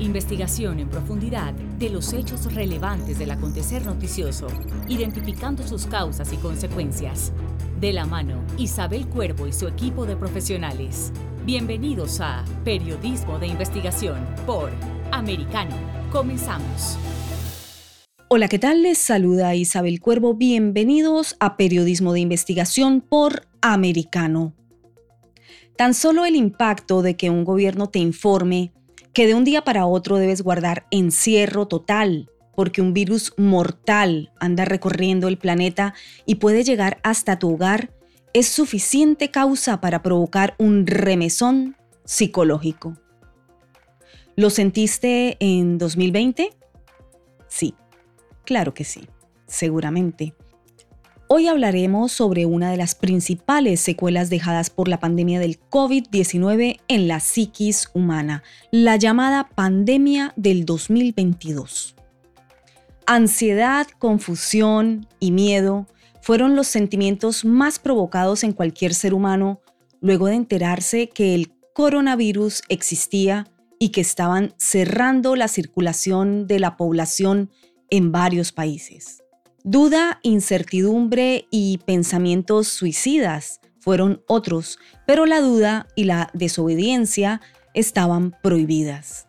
Investigación en profundidad de los hechos relevantes del acontecer noticioso, identificando sus causas y consecuencias. De la mano, Isabel Cuervo y su equipo de profesionales. Bienvenidos a Periodismo de Investigación por Americano. Comenzamos. Hola, ¿qué tal? Les saluda Isabel Cuervo. Bienvenidos a Periodismo de Investigación por Americano. Tan solo el impacto de que un gobierno te informe que de un día para otro debes guardar encierro total, porque un virus mortal anda recorriendo el planeta y puede llegar hasta tu hogar, es suficiente causa para provocar un remesón psicológico. ¿Lo sentiste en 2020? Sí, claro que sí, seguramente. Hoy hablaremos sobre una de las principales secuelas dejadas por la pandemia del COVID-19 en la psiquis humana, la llamada pandemia del 2022. Ansiedad, confusión y miedo fueron los sentimientos más provocados en cualquier ser humano luego de enterarse que el coronavirus existía y que estaban cerrando la circulación de la población en varios países. Duda, incertidumbre y pensamientos suicidas fueron otros, pero la duda y la desobediencia estaban prohibidas.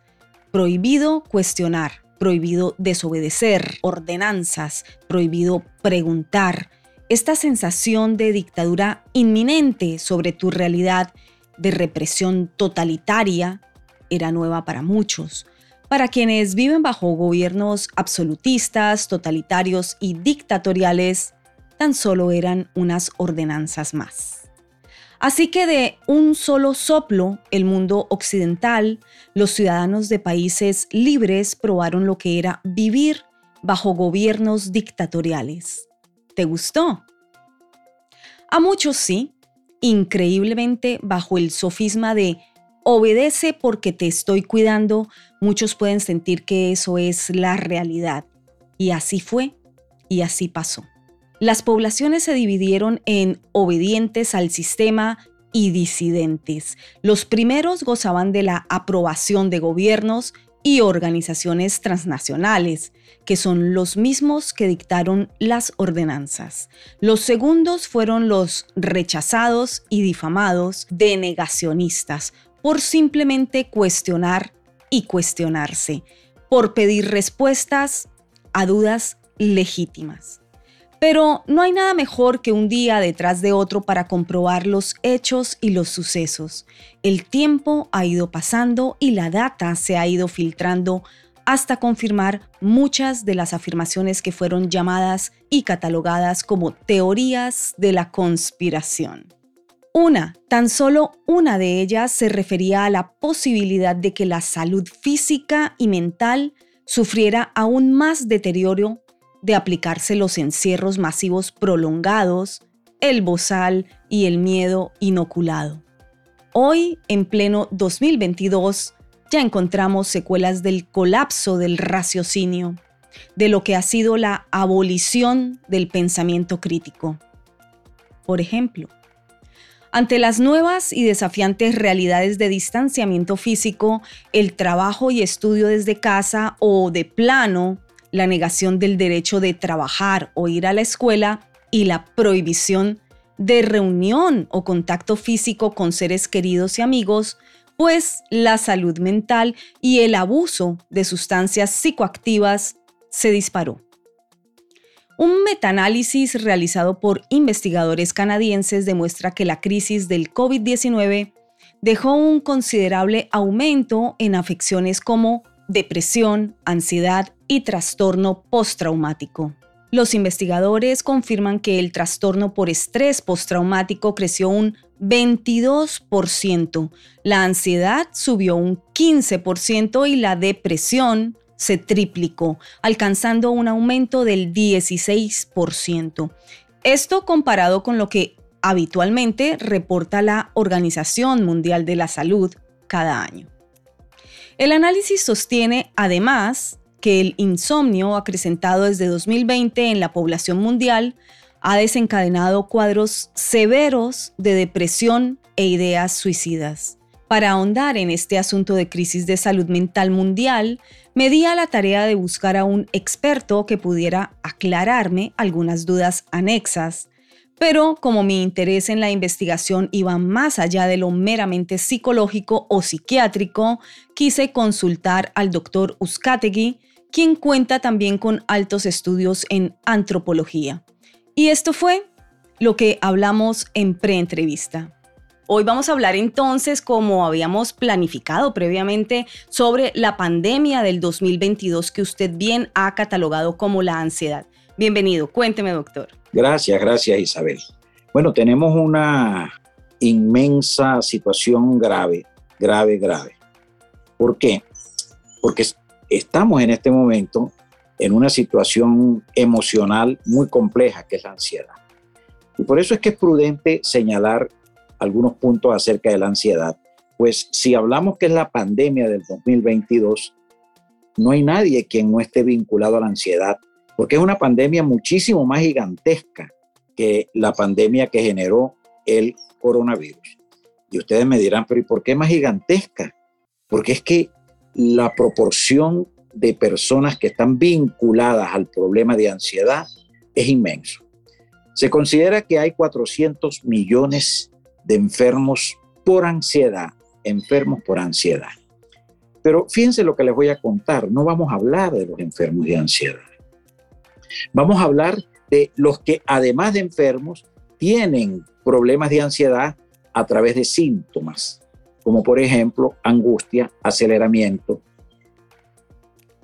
Prohibido cuestionar, prohibido desobedecer ordenanzas, prohibido preguntar. Esta sensación de dictadura inminente sobre tu realidad, de represión totalitaria, era nueva para muchos. Para quienes viven bajo gobiernos absolutistas, totalitarios y dictatoriales, tan solo eran unas ordenanzas más. Así que de un solo soplo, el mundo occidental, los ciudadanos de países libres probaron lo que era vivir bajo gobiernos dictatoriales. ¿Te gustó? A muchos sí, increíblemente bajo el sofisma de obedece porque te estoy cuidando, muchos pueden sentir que eso es la realidad. Y así fue y así pasó. Las poblaciones se dividieron en obedientes al sistema y disidentes. Los primeros gozaban de la aprobación de gobiernos y organizaciones transnacionales, que son los mismos que dictaron las ordenanzas. Los segundos fueron los rechazados y difamados de negacionistas, por simplemente cuestionar y cuestionarse, por pedir respuestas a dudas legítimas. Pero no hay nada mejor que un día detrás de otro para comprobar los hechos y los sucesos. El tiempo ha ido pasando y la data se ha ido filtrando hasta confirmar muchas de las afirmaciones que fueron llamadas y catalogadas como teorías de la conspiración. Una, tan solo una de ellas se refería a la posibilidad de que la salud física y mental sufriera aún más deterioro de aplicarse los encierros masivos prolongados, el bozal y el miedo inoculado. Hoy, en pleno 2022, ya encontramos secuelas del colapso del raciocinio, de lo que ha sido la abolición del pensamiento crítico. Por ejemplo, ante las nuevas y desafiantes realidades de distanciamiento físico, el trabajo y estudio desde casa o de plano, la negación del derecho de trabajar o ir a la escuela y la prohibición de reunión o contacto físico con seres queridos y amigos, pues la salud mental y el abuso de sustancias psicoactivas se disparó. Un metaanálisis realizado por investigadores canadienses demuestra que la crisis del COVID-19 dejó un considerable aumento en afecciones como depresión, ansiedad y trastorno postraumático. Los investigadores confirman que el trastorno por estrés postraumático creció un 22%, la ansiedad subió un 15% y la depresión se triplicó, alcanzando un aumento del 16%. Esto comparado con lo que habitualmente reporta la Organización Mundial de la Salud cada año. El análisis sostiene además que el insomnio acrecentado desde 2020 en la población mundial ha desencadenado cuadros severos de depresión e ideas suicidas. Para ahondar en este asunto de crisis de salud mental mundial, me di a la tarea de buscar a un experto que pudiera aclararme algunas dudas anexas. Pero como mi interés en la investigación iba más allá de lo meramente psicológico o psiquiátrico, quise consultar al doctor Uzcategui, quien cuenta también con altos estudios en antropología. Y esto fue lo que hablamos en preentrevista. Hoy vamos a hablar entonces, como habíamos planificado previamente, sobre la pandemia del 2022 que usted bien ha catalogado como la ansiedad. Bienvenido, cuénteme doctor. Gracias, gracias Isabel. Bueno, tenemos una inmensa situación grave, grave, grave. ¿Por qué? Porque estamos en este momento en una situación emocional muy compleja que es la ansiedad. Y por eso es que es prudente señalar algunos puntos acerca de la ansiedad. Pues si hablamos que es la pandemia del 2022, no hay nadie quien no esté vinculado a la ansiedad, porque es una pandemia muchísimo más gigantesca que la pandemia que generó el coronavirus. Y ustedes me dirán, pero ¿y por qué más gigantesca? Porque es que la proporción de personas que están vinculadas al problema de ansiedad es inmenso. Se considera que hay 400 millones de enfermos por ansiedad, enfermos por ansiedad. Pero fíjense lo que les voy a contar, no vamos a hablar de los enfermos de ansiedad. Vamos a hablar de los que además de enfermos tienen problemas de ansiedad a través de síntomas, como por ejemplo angustia, aceleramiento,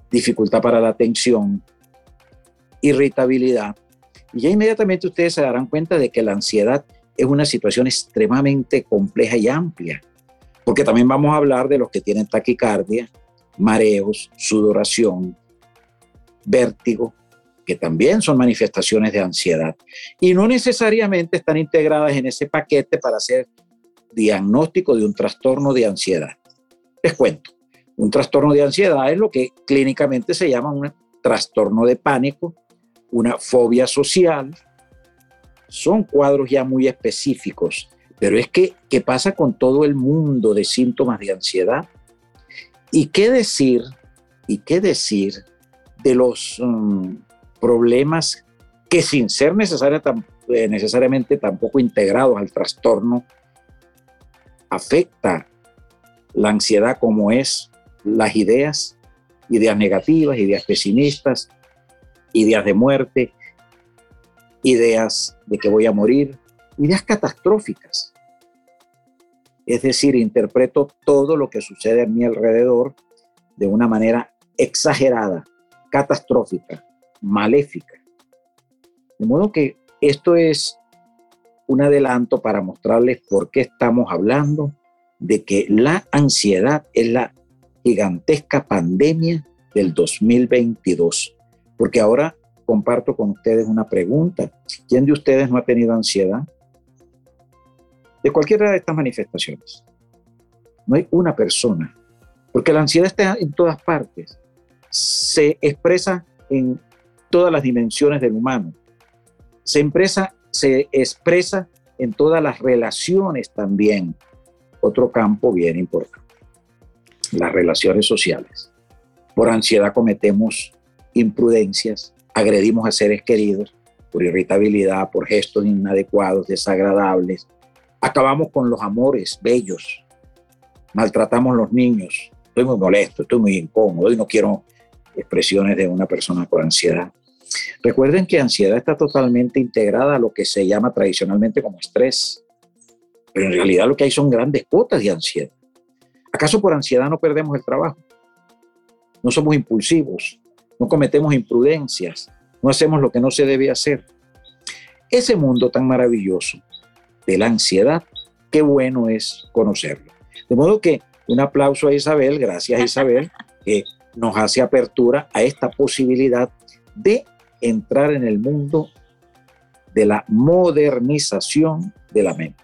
dificultad para la atención, irritabilidad. Y ya inmediatamente ustedes se darán cuenta de que la ansiedad es una situación extremadamente compleja y amplia, porque también vamos a hablar de los que tienen taquicardia, mareos, sudoración, vértigo, que también son manifestaciones de ansiedad y no necesariamente están integradas en ese paquete para hacer diagnóstico de un trastorno de ansiedad. Les cuento, un trastorno de ansiedad es lo que clínicamente se llama un trastorno de pánico, una fobia social, son cuadros ya muy específicos, pero es que, ¿qué pasa con todo el mundo de síntomas de ansiedad? ¿Y qué decir, y qué decir de los mm, problemas que sin ser eh, necesariamente tampoco integrados al trastorno, afecta la ansiedad como es las ideas, ideas negativas, ideas pesimistas, ideas de muerte, ideas de que voy a morir, ideas catastróficas. Es decir, interpreto todo lo que sucede a mi alrededor de una manera exagerada, catastrófica, maléfica. De modo que esto es un adelanto para mostrarles por qué estamos hablando de que la ansiedad es la gigantesca pandemia del 2022. Porque ahora comparto con ustedes una pregunta. ¿Quién de ustedes no ha tenido ansiedad? De cualquiera de estas manifestaciones. No hay una persona, porque la ansiedad está en todas partes. Se expresa en todas las dimensiones del humano. Se, expresa, se expresa en todas las relaciones también. Otro campo bien importante. Las relaciones sociales. Por ansiedad cometemos imprudencias, agredimos a seres queridos por irritabilidad, por gestos inadecuados, desagradables. Acabamos con los amores bellos, maltratamos a los niños. Estoy muy molesto, estoy muy incómodo y no quiero expresiones de una persona por ansiedad. Recuerden que ansiedad está totalmente integrada a lo que se llama tradicionalmente como estrés, pero en realidad lo que hay son grandes cuotas de ansiedad. ¿Acaso por ansiedad no perdemos el trabajo? No somos impulsivos, no cometemos imprudencias, no hacemos lo que no se debe hacer. Ese mundo tan maravilloso de la ansiedad, qué bueno es conocerlo. De modo que un aplauso a Isabel, gracias Isabel, que nos hace apertura a esta posibilidad de entrar en el mundo de la modernización de la mente.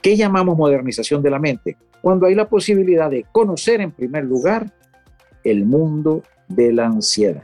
¿Qué llamamos modernización de la mente? Cuando hay la posibilidad de conocer en primer lugar el mundo de la ansiedad.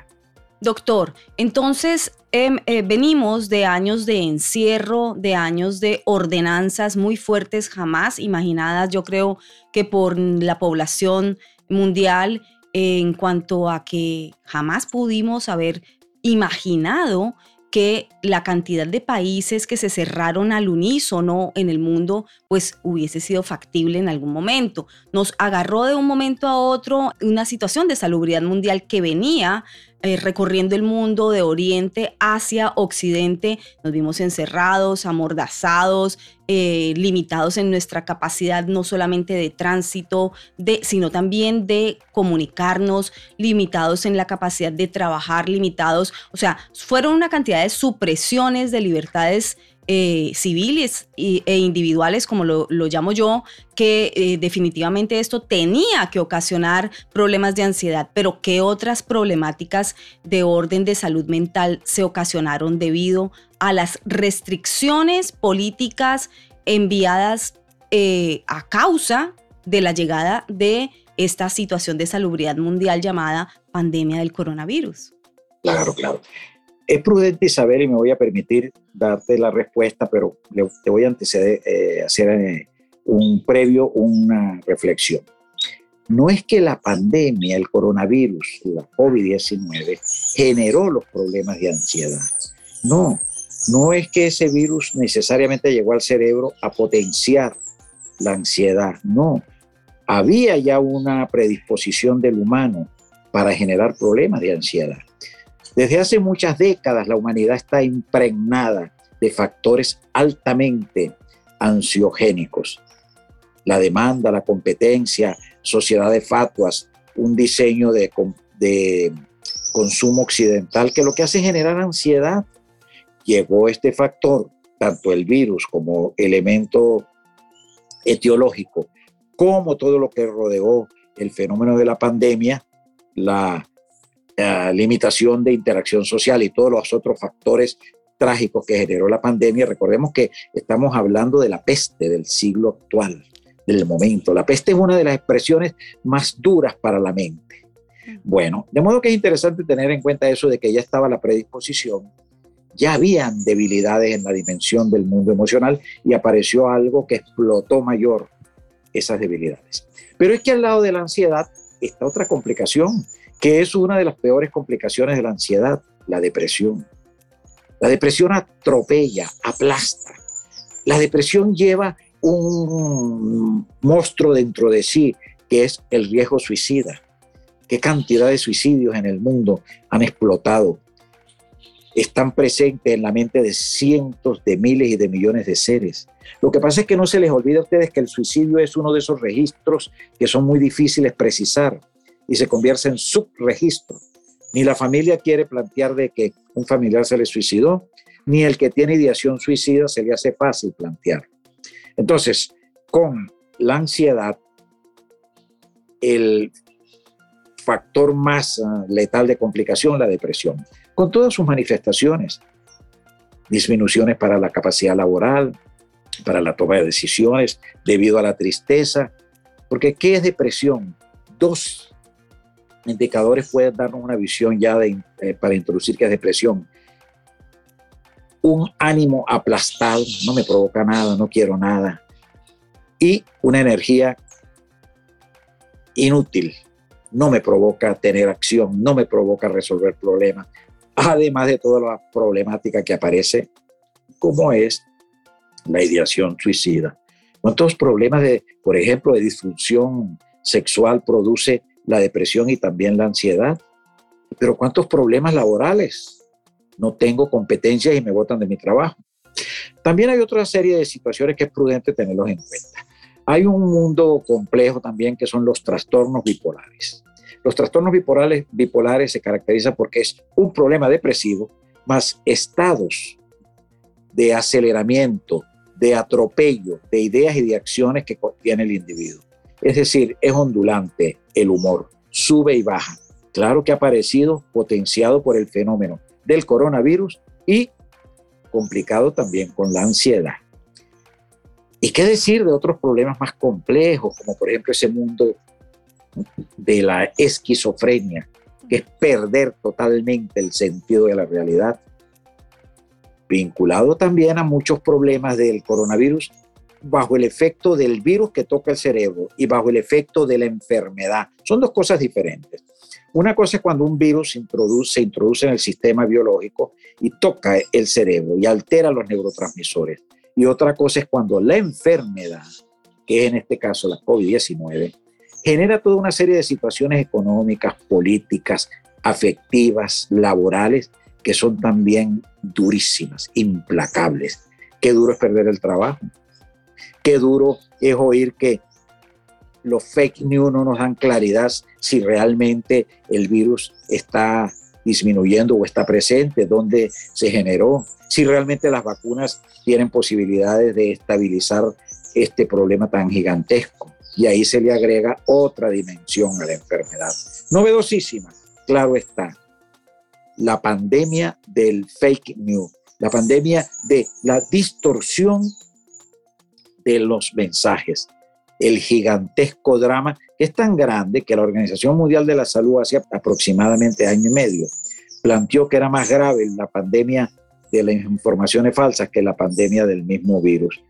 Doctor, entonces, em, eh, venimos de años de encierro, de años de ordenanzas muy fuertes, jamás imaginadas, yo creo que por la población mundial, en cuanto a que jamás pudimos haber imaginado que la cantidad de países que se cerraron al unísono en el mundo, pues hubiese sido factible en algún momento. Nos agarró de un momento a otro una situación de salubridad mundial que venía eh, recorriendo el mundo de oriente hacia occidente. Nos vimos encerrados, amordazados, eh, limitados en nuestra capacidad no solamente de tránsito, de, sino también de comunicarnos, limitados en la capacidad de trabajar, limitados. O sea, fueron una cantidad de supresiones de libertades eh, civiles e individuales, como lo, llamo yo, que eh, definitivamente esto tenía que ocasionar problemas de ansiedad, pero ¿qué otras problemáticas de orden de salud mental se ocasionaron debido a las restricciones políticas enviadas eh, a causa de la llegada de esta situación de salubridad mundial llamada pandemia del coronavirus? Claro, claro. Es prudente, Isabel, y me voy a permitir darte la respuesta, pero te voy a anteceder, eh, hacer eh, un previo, una reflexión. No es que la pandemia, el coronavirus, la COVID-19, generó los problemas de ansiedad. No, no es que ese virus necesariamente llegó al cerebro a potenciar la ansiedad. No, había ya una predisposición del humano para generar problemas de ansiedad. Desde hace muchas décadas la humanidad está impregnada de factores altamente ansiogénicos. La demanda, la competencia, sociedad de fatuas, un diseño de, de consumo occidental que lo que hace es generar ansiedad. Llegó este factor, tanto el virus como elemento etiológico, como todo lo que rodeó el fenómeno de la pandemia, la limitación de interacción social y todos los otros factores trágicos que generó la pandemia. Recordemos que estamos hablando de la peste del siglo actual, del momento. La peste es una de las expresiones más duras para la mente. Bueno, de modo que es interesante tener en cuenta eso de que ya estaba la predisposición, ya habían debilidades en la dimensión del mundo emocional y apareció algo que explotó mayor esas debilidades. Pero es que al lado de la ansiedad está otra complicación que es una de las peores complicaciones de la ansiedad, la depresión. La depresión atropella, aplasta. La depresión lleva un monstruo dentro de sí, que es el riesgo suicida. ¿Qué cantidad de suicidios en el mundo han explotado? Están presentes en la mente de cientos de miles y de millones de seres. Lo que pasa es que no se les olvida a ustedes que el suicidio es uno de esos registros que son muy difíciles precisar y se convierte en subregistro. Ni la familia quiere plantear de que un familiar se le suicidó, ni el que tiene ideación suicida se le hace fácil plantear. Entonces, con la ansiedad, el factor más ah, letal de complicación, la depresión, con todas sus manifestaciones, disminuciones para la capacidad laboral, para la toma de decisiones debido a la tristeza, porque ¿qué es depresión? Dos indicadores pueden darnos una visión ya de, eh, para introducir que es depresión. Un ánimo aplastado, no me provoca nada, no quiero nada. Y una energía inútil, no me provoca tener acción, no me provoca resolver problemas. Además de toda la problemática que aparece, como es la ideación suicida. ¿Cuántos problemas de, por ejemplo, de disfunción sexual produce la depresión y también la ansiedad. Pero ¿cuántos problemas laborales? No tengo competencias y me botan de mi trabajo. También hay otra serie de situaciones que es prudente tenerlos en cuenta. Hay un mundo complejo también que son los trastornos bipolares. Los trastornos bipolares, bipolares se caracterizan porque es un problema depresivo más estados de aceleramiento, de atropello de ideas y de acciones que tiene el individuo. Es decir, es ondulante el humor, sube y baja. Claro que ha aparecido potenciado por el fenómeno del coronavirus y complicado también con la ansiedad. ¿Y qué decir de otros problemas más complejos, como por ejemplo ese mundo de la esquizofrenia, que es perder totalmente el sentido de la realidad? vinculado también a muchos problemas del coronavirus bajo el efecto del virus que toca el cerebro y bajo el efecto de la enfermedad. Son dos cosas diferentes. Una cosa es cuando un virus se introduce, en el sistema biológico y toca el cerebro y altera los neurotransmisores. Y otra cosa es cuando la enfermedad, que es en este caso la COVID-19, genera toda una serie de situaciones económicas, políticas, afectivas, laborales, que son también durísimas, implacables. Qué duro es perder el trabajo. Qué duro es oír que los fake news no nos dan claridad si realmente el virus está disminuyendo o está presente, dónde se generó, si realmente las vacunas tienen posibilidades de estabilizar este problema tan gigantesco. Y ahí se le agrega otra dimensión a la enfermedad. Novedosísima, claro está, la pandemia del fake news, la pandemia de la distorsión de los mensajes, el gigantesco drama que es tan grande que la Organización Mundial de la Salud hace aproximadamente año y medio planteó que era más grave la pandemia de las informaciones falsas que la pandemia del mismo virus.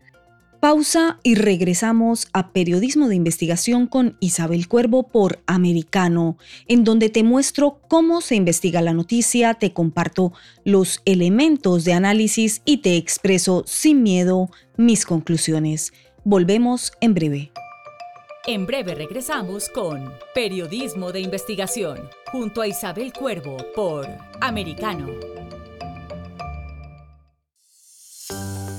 Pausa y regresamos a Periodismo de Investigación con Isabel Cuervo por Americano, en donde te muestro cómo se investiga la noticia, te comparto los elementos de análisis y te expreso sin miedo mis conclusiones. Volvemos en breve. En breve regresamos con Periodismo de Investigación, junto a Isabel Cuervo por Americano.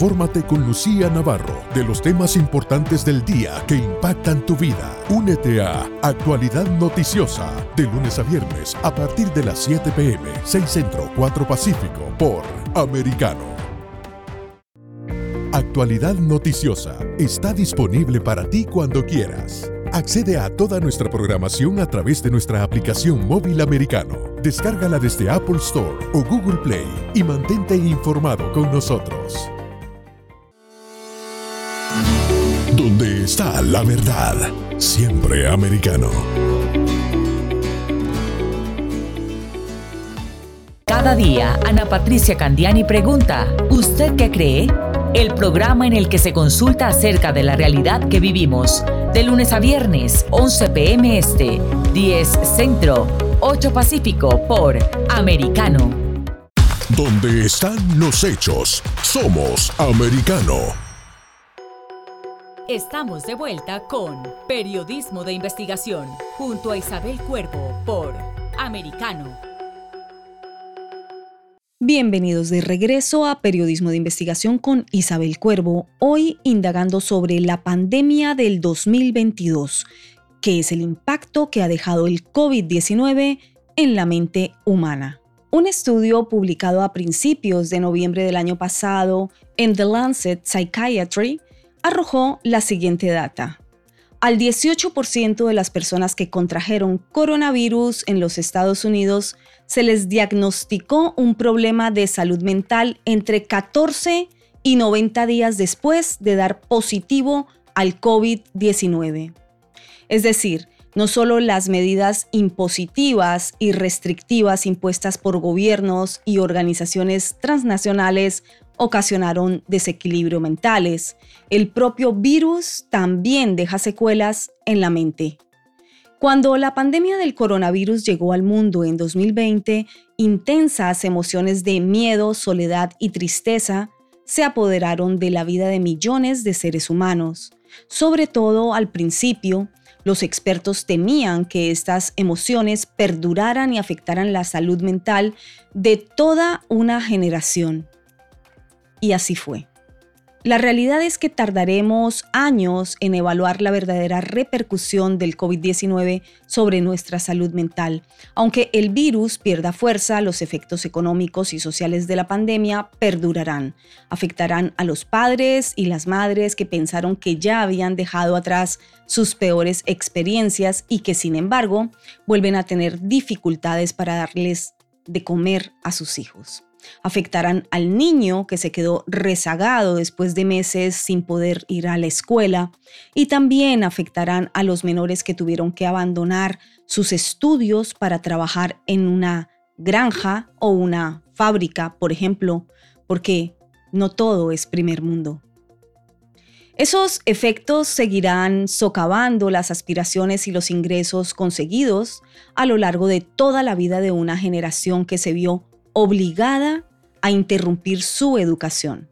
Infórmate con Lucía Navarro de los temas importantes del día que impactan tu vida. Únete a Actualidad Noticiosa de lunes a viernes a partir de las 7 pm, 6 Centro, 4 Pacífico por Americano. Actualidad Noticiosa está disponible para ti cuando quieras. Accede a toda nuestra programación a través de nuestra aplicación móvil americano. Descárgala desde Apple Store o Google Play y mantente informado con nosotros. La verdad, siempre americano. Cada día, Ana Patricia Candiani pregunta, ¿usted qué cree? El programa en el que se consulta acerca de la realidad que vivimos, de lunes a viernes, 11 pm este, 10 centro, 8 pacífico por Americano. Donde están los hechos, somos americano. Estamos de vuelta con Periodismo de Investigación junto a Isabel Cuervo por Americano. Bienvenidos de regreso a Periodismo de Investigación con Isabel Cuervo, hoy indagando sobre la pandemia del 2022, que es el impacto que ha dejado el COVID-19 en la mente humana. Un estudio publicado a principios de noviembre del año pasado en The Lancet Psychiatry arrojó la siguiente data. Al 18% de las personas que contrajeron coronavirus en los Estados Unidos se les diagnosticó un problema de salud mental entre 14 y 90 días después de dar positivo al COVID-19. Es decir, no solo las medidas impositivas y restrictivas impuestas por gobiernos y organizaciones transnacionales ocasionaron desequilibrio mentales. El propio virus también deja secuelas en la mente. Cuando la pandemia del coronavirus llegó al mundo en 2020, intensas emociones de miedo, soledad y tristeza se apoderaron de la vida de millones de seres humanos. Sobre todo al principio, los expertos temían que estas emociones perduraran y afectaran la salud mental de toda una generación. Y así fue. La realidad es que tardaremos años en evaluar la verdadera repercusión del COVID-19 sobre nuestra salud mental. Aunque el virus pierda fuerza, los efectos económicos y sociales de la pandemia perdurarán. Afectarán a los padres y las madres que pensaron que ya habían dejado atrás sus peores experiencias y que sin embargo vuelven a tener dificultades para darles de comer a sus hijos afectarán al niño que se quedó rezagado después de meses sin poder ir a la escuela y también afectarán a los menores que tuvieron que abandonar sus estudios para trabajar en una granja o una fábrica, por ejemplo, porque no todo es primer mundo. Esos efectos seguirán socavando las aspiraciones y los ingresos conseguidos a lo largo de toda la vida de una generación que se vio obligada a interrumpir su educación.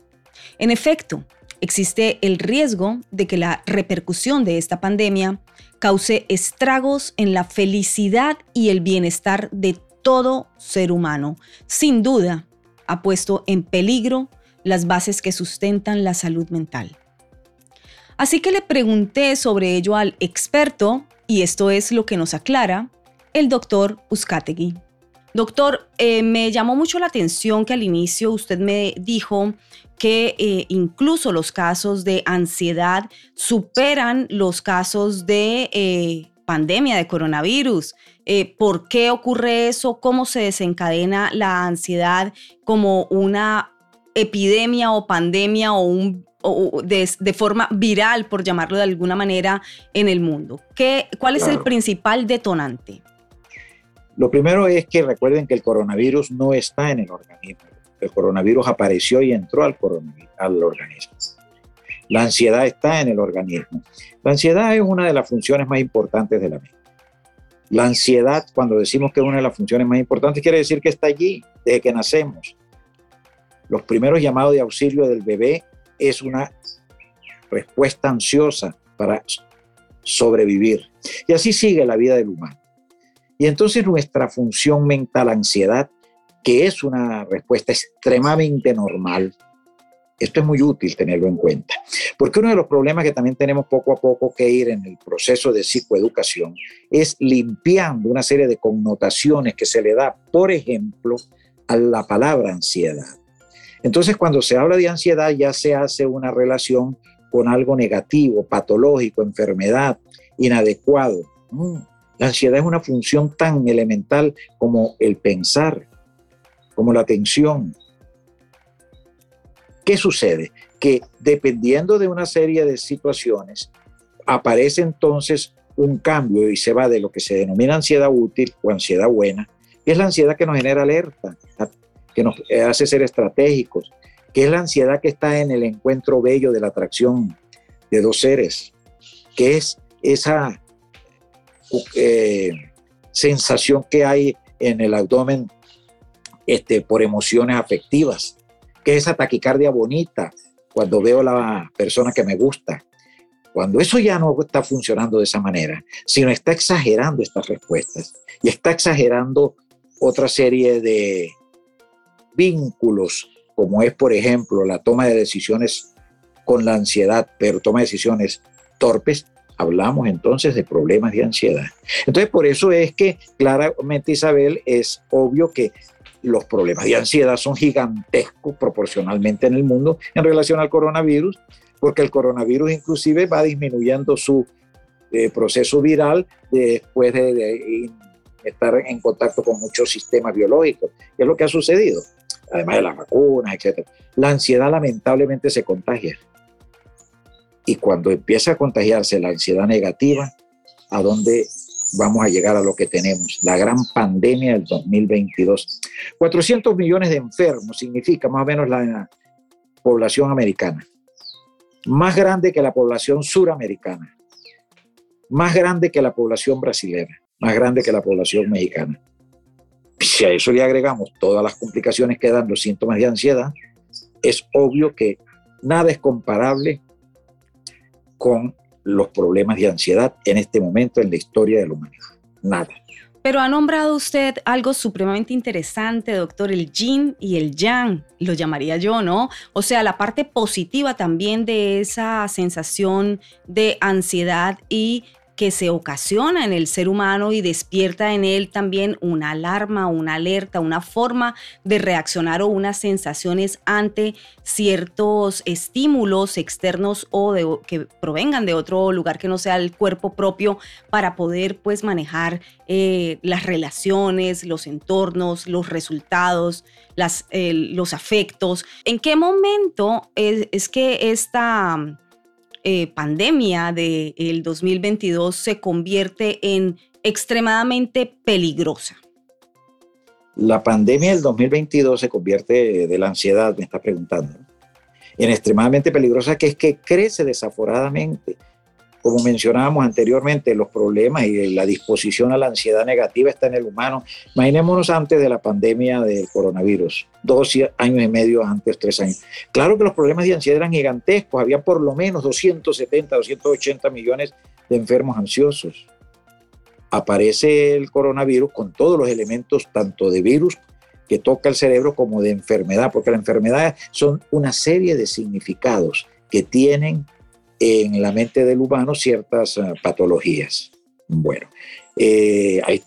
En efecto, existe el riesgo de que la repercusión de esta pandemia cause estragos en la felicidad y el bienestar de todo ser humano. Sin duda, ha puesto en peligro las bases que sustentan la salud mental. Así que le pregunté sobre ello al experto, y esto es lo que nos aclara el doctor Uzcategui. Doctor, eh, me llamó mucho la atención que al inicio usted me dijo que eh, incluso los casos de ansiedad superan los casos de eh, pandemia de coronavirus. ¿Por qué ocurre eso? ¿Cómo se desencadena la ansiedad como una epidemia o pandemia o, un, de, forma viral, por llamarlo de alguna manera, en el mundo? ¿Qué, ¿Cuál es el principal detonante? Lo primero es que recuerden que el coronavirus no está en el organismo. El coronavirus apareció y entró al, al organismo. La ansiedad está en el organismo. La ansiedad es una de las funciones más importantes de la mente. La ansiedad, cuando decimos que es una de las funciones más importantes, quiere decir que está allí desde que nacemos. Los primeros llamados de auxilio del bebé es una respuesta ansiosa para sobrevivir. Y así sigue la vida del humano. Y entonces nuestra función mental, ansiedad, que es una respuesta extremadamente normal, esto es muy útil tenerlo en cuenta, porque uno de los problemas que también tenemos poco a poco que ir en el proceso de psicoeducación es limpiando una serie de connotaciones que se le da, por ejemplo, a la palabra ansiedad. Entonces, cuando se habla de ansiedad, ya se hace una relación con algo negativo, patológico, enfermedad, inadecuado. La ansiedad es una función tan elemental como el pensar, como la atención. ¿Qué sucede? Que dependiendo de una serie de situaciones, aparece entonces un cambio y se va de lo que se denomina ansiedad útil o ansiedad buena, que es la ansiedad que nos genera alerta, que nos hace ser estratégicos, que es la ansiedad que está en el encuentro bello de la atracción de dos seres, que es esa eh, sensación que hay en el abdomen este, por emociones afectivas, que es esa taquicardia bonita cuando veo a la persona que me gusta. Cuando eso ya no está funcionando de esa manera, sino está exagerando estas respuestas y está exagerando otra serie de vínculos, como es, por ejemplo, la toma de decisiones con la ansiedad, pero toma decisiones torpes, hablamos entonces de problemas de ansiedad. Entonces, por eso es que claramente, Isabel, es obvio que los problemas de ansiedad son gigantescos proporcionalmente en el mundo en relación al coronavirus, porque el coronavirus inclusive va disminuyendo su eh, proceso viral después de, estar en contacto con muchos sistemas biológicos, que es lo que ha sucedido, además de las vacunas, etc. La ansiedad lamentablemente se contagia. Y cuando empieza a contagiarse la ansiedad negativa, ¿a dónde vamos a llegar a lo que tenemos? La gran pandemia del 2022. 400 millones de enfermos significa más o menos la población americana. Más grande que la población suramericana. Más grande que la población brasileña. Más grande que la población mexicana. Si a eso le agregamos todas las complicaciones que dan los síntomas de ansiedad, es obvio que nada es comparable con los problemas de ansiedad en este momento en la historia de la humanidad. Nada. Pero ha nombrado usted algo supremamente interesante, doctor, el yin y el yang, lo llamaría yo, ¿no? O sea, la parte positiva también de esa sensación de ansiedad y que se ocasiona en el ser humano y despierta en él también una alarma, una alerta, una forma de reaccionar o unas sensaciones ante ciertos estímulos externos o de, que provengan de otro lugar que no sea el cuerpo propio para poder pues manejar eh, las relaciones, los entornos, los resultados, los afectos. ¿En qué momento es que esta eh, pandemia del 2022 se convierte en extremadamente peligrosa? La pandemia del 2022 se convierte de la ansiedad, me está preguntando, en extremadamente peligrosa, que es que crece desaforadamente como mencionábamos anteriormente, los problemas y la disposición a la ansiedad negativa está en el humano. Imaginémonos antes de la pandemia del coronavirus, dos años y medio antes, tres años. Claro que los problemas de ansiedad eran gigantescos, había por lo menos 270, 280 millones de enfermos ansiosos. Aparece el coronavirus con todos los elementos, tanto de virus que toca el cerebro como de enfermedad, porque la enfermedad son una serie de significados que tienen en la mente del humano ciertas eh, patologías. Bueno, eh, hay,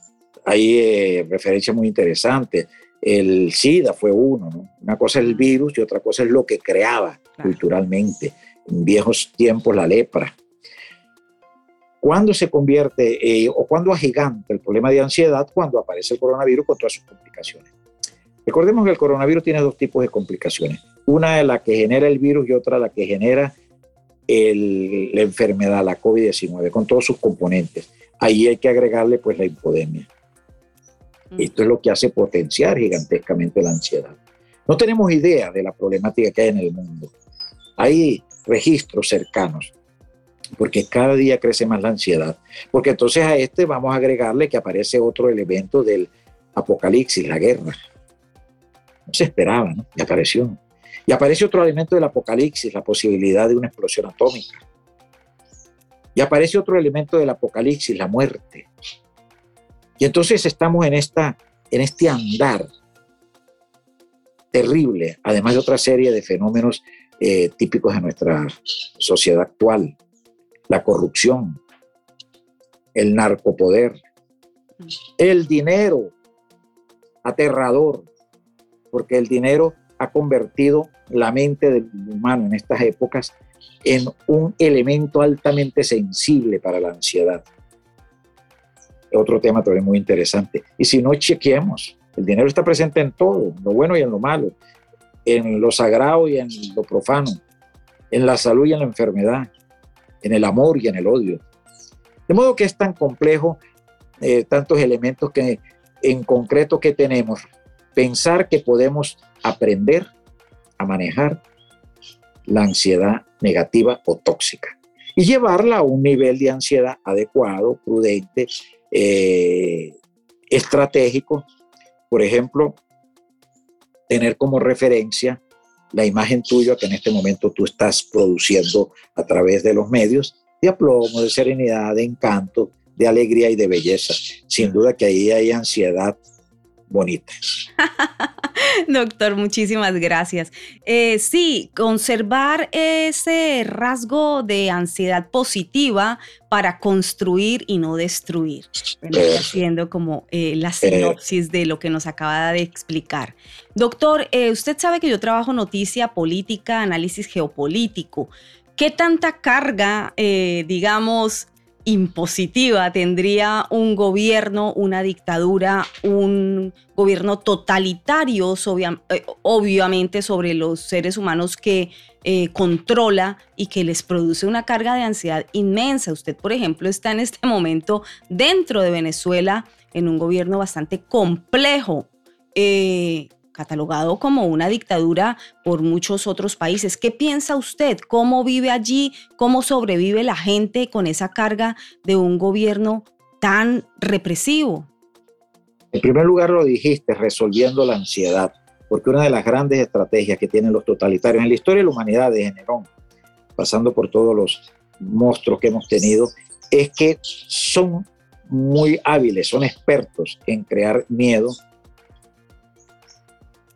hay eh, referencias muy interesantes. El SIDA fue uno, ¿no? Una cosa es el virus y otra cosa es lo que creaba culturalmente. En viejos tiempos la lepra. ¿Cuándo se convierte o cuándo agiganta el problema de ansiedad? Cuando aparece el coronavirus con todas sus complicaciones. Recordemos que el coronavirus tiene dos tipos de complicaciones. Una es la que genera el virus y otra la que genera la enfermedad, la COVID-19, con todos sus componentes. Ahí hay que agregarle pues la infodemia. Mm. Esto es lo que hace potenciar gigantescamente la ansiedad. No tenemos idea de la problemática que hay en el mundo. Hay registros cercanos, porque cada día crece más la ansiedad. Porque entonces a este vamos a agregarle que aparece otro elemento del apocalipsis, la guerra. No se esperaba, ¿no? Y apareció. Y aparece otro elemento del apocalipsis, la posibilidad de una explosión atómica. Y aparece otro elemento del apocalipsis, la muerte. Y entonces estamos en, esta, en este andar terrible, además de otra serie de fenómenos eh, típicos de nuestra sociedad actual. La corrupción, el narcopoder, el dinero aterrador, porque el dinero ha convertido la mente del humano en estas épocas en un elemento altamente sensible para la ansiedad. Otro tema también muy interesante. Y si no chequeemos, el dinero está presente en todo, en lo bueno y en lo malo, en lo sagrado y en lo profano, en la salud y en la enfermedad, en el amor y en el odio. De modo que es tan complejo, eh, tantos elementos que en concreto que tenemos, pensar que podemos aprender a manejar la ansiedad negativa o tóxica y llevarla a un nivel de ansiedad adecuado, prudente, eh, estratégico. Por ejemplo, tener como referencia la imagen tuya que en este momento tú estás produciendo a través de los medios, de aplomo, de serenidad, de encanto, de alegría y de belleza. Sin duda que ahí hay ansiedad bonita. Doctor, muchísimas gracias. Eh, sí, conservar ese rasgo de ansiedad positiva para construir y no destruir. haciendo como eh, la sinopsis de lo que nos acaba de explicar. Doctor, eh, usted sabe que yo trabajo noticia política, análisis geopolítico. ¿Qué tanta carga, digamos, impositiva tendría un gobierno, una dictadura, un gobierno totalitario, eh, obviamente sobre los seres humanos que eh, controla y que les produce una carga de ansiedad inmensa. Usted, por ejemplo, está en este momento dentro de Venezuela en un gobierno bastante complejo. Eh, catalogado como una dictadura por muchos otros países. ¿Qué piensa usted? ¿Cómo vive allí? ¿Cómo sobrevive la gente con esa carga de un gobierno tan represivo? En primer lugar lo dijiste, resolviendo la ansiedad, porque una de las grandes estrategias que tienen los totalitarios en la historia de la humanidad de Generón, pasando por todos los monstruos que hemos tenido, es que son muy hábiles, son expertos en crear miedo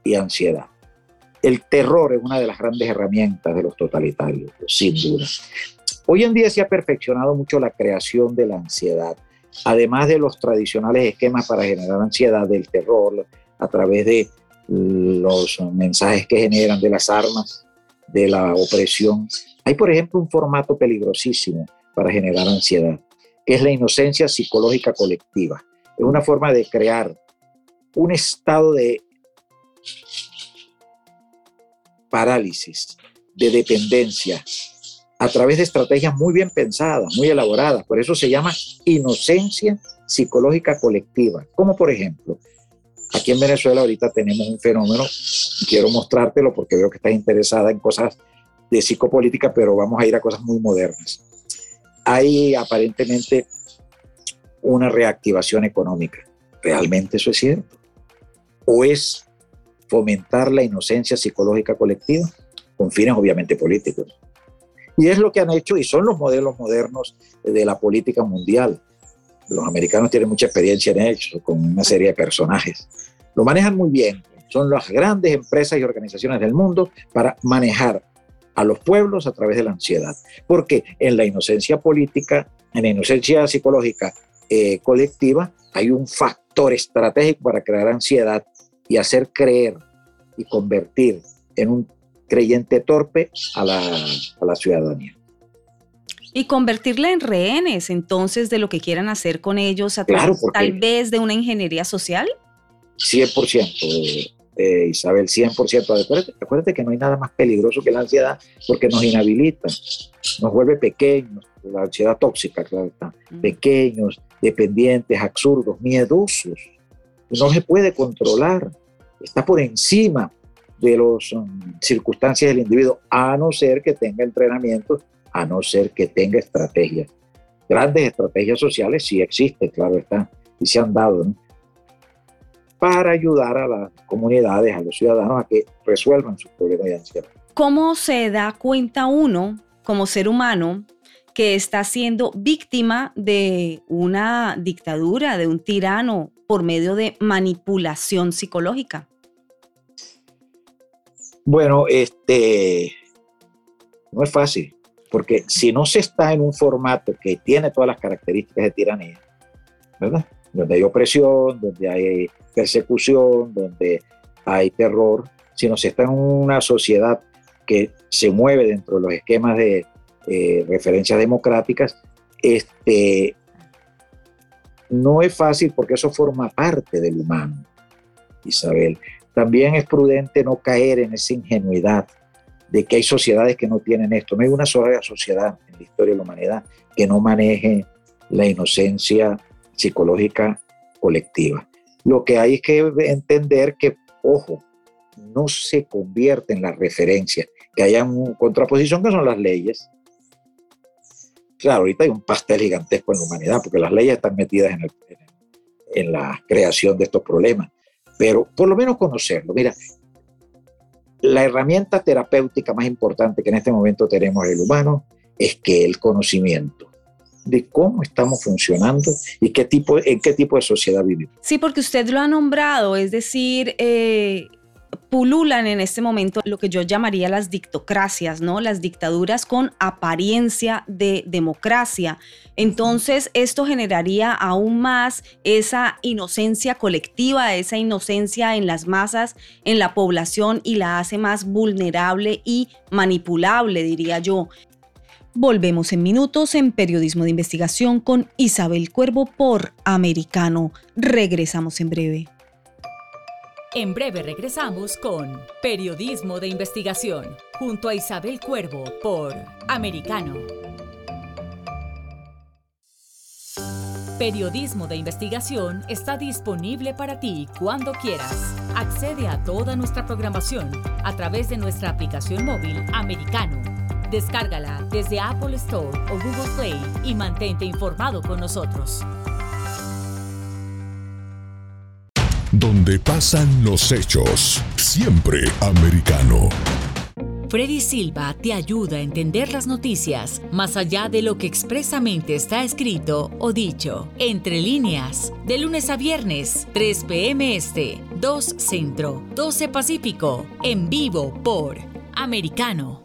y ansiedad. El terror es una de las grandes herramientas de los totalitarios, sin duda. Hoy en día se ha perfeccionado mucho la creación de la ansiedad, además de los tradicionales esquemas para generar ansiedad del terror a través de los mensajes que generan de las armas, de la opresión. Hay, por ejemplo, un formato peligrosísimo para generar ansiedad, que es la inocencia psicológica colectiva. Es una forma de crear un estado de parálisis, de dependencia, a través de estrategias muy bien pensadas, muy elaboradas. Por eso se llama inocencia psicológica colectiva. Como por ejemplo, aquí en Venezuela ahorita tenemos un fenómeno, quiero mostrártelo porque veo que estás interesada en cosas de psicopolítica, pero vamos a ir a cosas muy modernas. Hay aparentemente una reactivación económica. ¿Realmente eso es cierto? ¿O es fomentar la inocencia psicológica colectiva con fines obviamente políticos? Y es lo que han hecho y son los modelos modernos de la política mundial. Los americanos tienen mucha experiencia en ello, con una serie de personajes. Lo manejan muy bien. Son las grandes empresas y organizaciones del mundo para manejar a los pueblos a través de la ansiedad. Porque en la inocencia política, en la inocencia psicológica eh, colectiva, hay un factor estratégico para crear ansiedad y hacer creer y convertir en un creyente torpe a la, ciudadanía. Y convertirla en rehenes, entonces, de lo que quieran hacer con ellos, a través, tal vez de una ingeniería social. 100%, eh, Isabel, 100%. Acuérdate, acuérdate que no hay nada más peligroso que la ansiedad porque nos inhabilita, nos vuelve pequeños, la ansiedad tóxica, claro está, mm. pequeños, dependientes, absurdos, miedosos. No se puede controlar, está por encima de las um, circunstancias del individuo, a no ser que tenga entrenamiento, a no ser que tenga estrategias. Grandes estrategias sociales sí existen, claro está, y se han dado, para ayudar a las comunidades, a los ciudadanos a que resuelvan sus problemas de ansiedad. ¿Cómo se da cuenta uno, como ser humano, que está siendo víctima de una dictadura, de un tirano, por medio de manipulación psicológica? Bueno, este no es fácil, porque si no se está en un formato que tiene todas las características de tiranía, ¿verdad? Donde hay opresión, donde hay persecución, donde hay terror, si no se está en una sociedad que se mueve dentro de los esquemas de eh, referencias democráticas, este, no es fácil porque eso forma parte del humano, Isabel. También es prudente no caer en esa ingenuidad de que hay sociedades que no tienen esto. No hay una sola sociedad en la historia de la humanidad que no maneje la inocencia psicológica colectiva. Lo que hay es que entender que, ojo, no se convierte en la referencia, que haya una contraposición que son las leyes. Claro, ahorita hay un pastel gigantesco en la humanidad porque las leyes están metidas en, en la creación de estos problemas pero por lo menos conocerlo. Mira, la herramienta terapéutica más importante que en este momento tenemos el humano es que el conocimiento de cómo estamos funcionando y qué tipo, en qué tipo de sociedad vivimos. Sí, porque usted lo ha nombrado, es decir, eh, pululan en este momento lo que yo llamaría las dictocracias, ¿no? Las dictaduras con apariencia de democracia. Entonces, esto generaría aún más esa inocencia colectiva, esa inocencia en las masas, en la población y la hace más vulnerable y manipulable, diría yo. Volvemos en minutos en Periodismo de Investigación con Isabel Cuervo por Americano. Regresamos en breve. En breve regresamos con Periodismo de Investigación, junto a Isabel Cuervo por Americano. Periodismo de Investigación está disponible para ti cuando quieras. Accede a toda nuestra programación a través de nuestra aplicación móvil Americano. Descárgala desde Apple Store o Google Play y mantente informado con nosotros. Donde pasan los hechos. Siempre americano. Freddy Silva te ayuda a entender las noticias más allá de lo que expresamente está escrito o dicho. Entre líneas, de lunes a viernes, 3 p.m. Este, 2 Centro, 12 Pacífico, en vivo por Americano.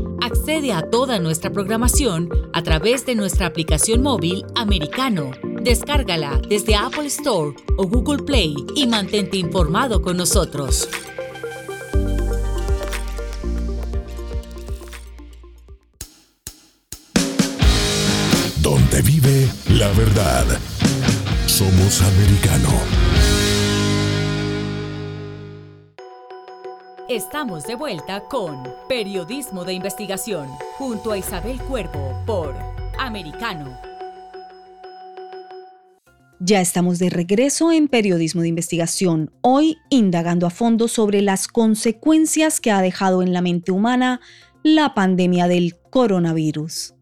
Accede a toda nuestra programación a través de nuestra aplicación móvil americano. Descárgala desde Apple Store o Google Play y mantente informado con nosotros. Donde vive la verdad. Somos americano. Estamos de vuelta con Periodismo de Investigación junto a Isabel Cuervo por Americano. Ya estamos de regreso en Periodismo de Investigación, hoy indagando a fondo sobre las consecuencias que ha dejado en la mente humana la pandemia del coronavirus.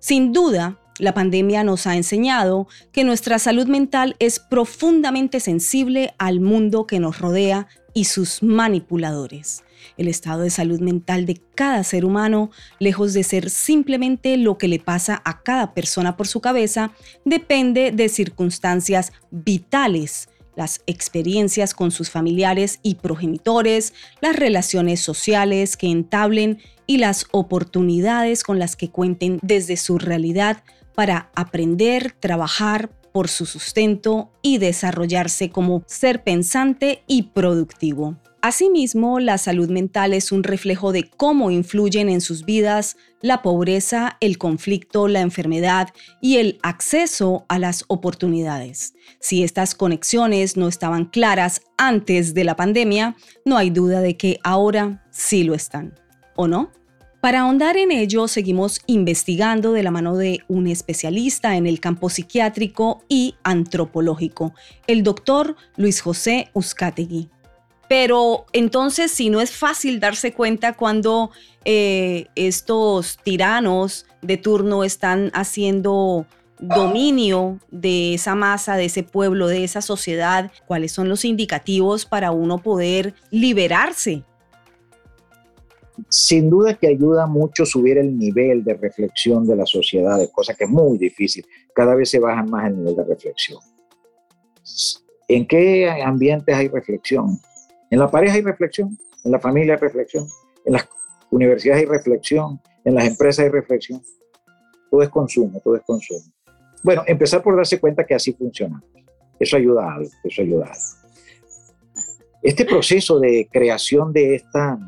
Sin duda, la pandemia nos ha enseñado que nuestra salud mental es profundamente sensible al mundo que nos rodea y sus manipuladores. El estado de salud mental de cada ser humano, lejos de ser simplemente lo que le pasa a cada persona por su cabeza, depende de circunstancias vitales, las experiencias con sus familiares y progenitores, las relaciones sociales que entablen y las oportunidades con las que cuenten desde su realidad para aprender, trabajar, por su sustento y desarrollarse como ser pensante y productivo. Asimismo, la salud mental es un reflejo de cómo influyen en sus vidas la pobreza, el conflicto, la enfermedad y el acceso a las oportunidades. Si estas conexiones no estaban claras antes de la pandemia, no hay duda de que ahora sí lo están. ¿O no? Para ahondar en ello, seguimos investigando de la mano de un especialista en el campo psiquiátrico y antropológico, el doctor Luis José Uzcategui. Pero entonces, si no es fácil darse cuenta cuando eh, estos tiranos de turno están haciendo dominio de esa masa, de ese pueblo, de esa sociedad, cuáles son los indicativos para uno poder liberarse sin duda que ayuda mucho subir el nivel de reflexión de la sociedad, cosa que es muy difícil. Cada vez se baja más el nivel de reflexión. ¿En qué ambientes hay reflexión? En la pareja hay reflexión, en la familia hay reflexión, en las universidades hay reflexión, en las empresas hay reflexión. Todo es consumo, todo es consumo. Bueno, empezar por darse cuenta que así funciona. Eso ayuda a algo, eso ayuda a algo. Este proceso de creación de esta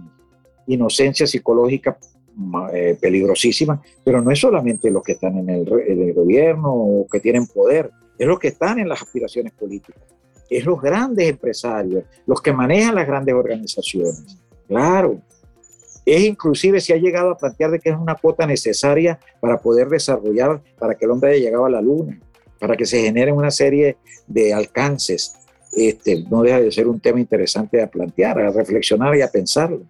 inocencia psicológica eh, peligrosísima, pero no es solamente los que están en el, gobierno o que tienen poder, es los que están en las aspiraciones políticas, es los grandes empresarios, los que manejan las grandes organizaciones. Claro, es inclusive si ha llegado a plantear de que es una cuota necesaria para poder desarrollar, para que el hombre haya llegado a la luna, para que se generen una serie de alcances. Este, no deja de ser un tema interesante a plantear, a reflexionar y a pensarlo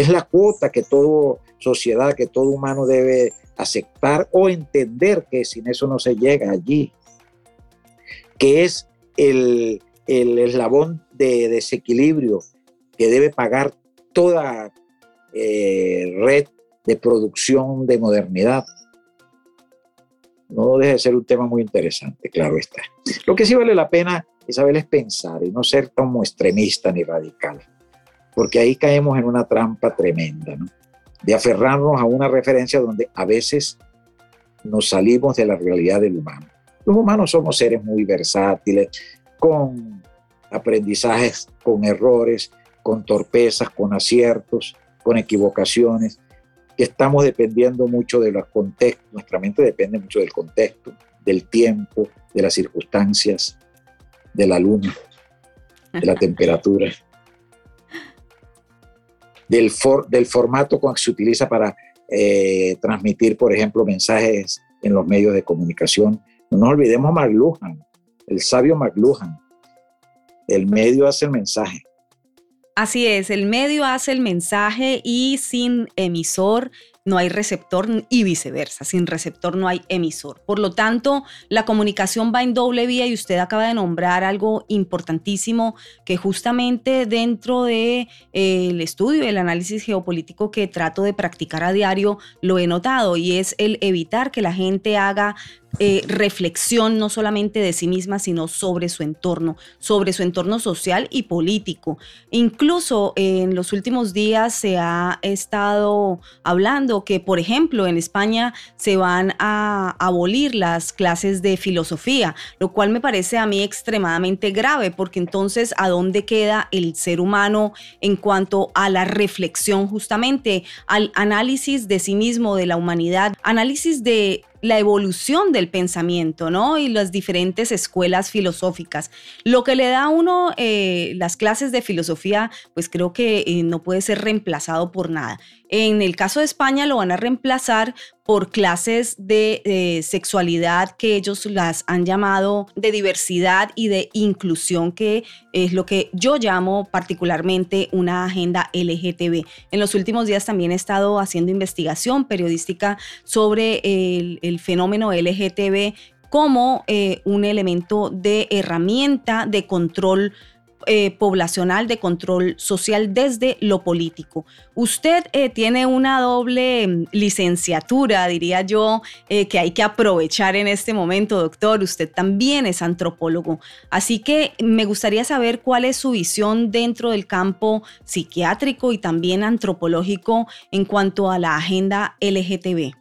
es la cuota que toda sociedad, que todo humano debe aceptar o entender que sin eso no se llega allí, que es el, eslabón de desequilibrio que debe pagar toda eh, red de producción de modernidad. No deja de ser un tema muy interesante, claro está. Lo que sí vale la pena, Isabel, es pensar y no ser como extremista ni radical porque ahí caemos en una trampa tremenda, ¿no? de aferrarnos a una referencia donde a veces nos salimos de la realidad del humano. Los humanos somos seres muy versátiles, con aprendizajes, con errores, con torpezas, con aciertos, con equivocaciones, que estamos dependiendo mucho de los contextos, nuestra mente depende mucho del contexto, del tiempo, de las circunstancias, de la luna, de la temperatura, del, del formato que se utiliza para eh, transmitir, por ejemplo, mensajes en los medios de comunicación. No nos olvidemos McLuhan, el sabio McLuhan. El medio hace el mensaje. Así es, el medio hace el mensaje y sin emisor no hay receptor y viceversa. Sin receptor no hay emisor. Por lo tanto, la comunicación va en doble vía y usted acaba de nombrar algo importantísimo que justamente dentro del de, el estudio el análisis geopolítico que trato de practicar a diario lo he notado y es el evitar que la gente haga eh, reflexión no solamente de sí misma, sino sobre su entorno, sobre su entorno social y político. Incluso en los últimos días se ha estado hablando que, por ejemplo, en España se van a abolir las clases de filosofía, lo cual me parece a mí extremadamente grave, porque entonces, ¿a dónde queda el ser humano en cuanto a la reflexión justamente, al análisis de sí mismo, de la humanidad, análisis de la evolución del pensamiento, ¿no? Y las diferentes escuelas filosóficas. Lo que le da a uno eh, las clases de filosofía, pues creo que eh, no puede ser reemplazado por nada. En el caso de España lo van a reemplazar por clases de sexualidad que ellos las han llamado de diversidad y de inclusión, que es lo que yo llamo particularmente una agenda LGTB. En los últimos días también he estado haciendo investigación periodística sobre el, fenómeno LGTB como eh, un elemento de herramienta de control eh, poblacional de control social desde lo político. Usted eh, tiene una doble mm, licenciatura, diría yo, eh, que hay que aprovechar en este momento, doctor. Usted también es antropólogo. Así que me gustaría saber cuál es su visión dentro del campo psiquiátrico y también antropológico en cuanto a la agenda LGTB.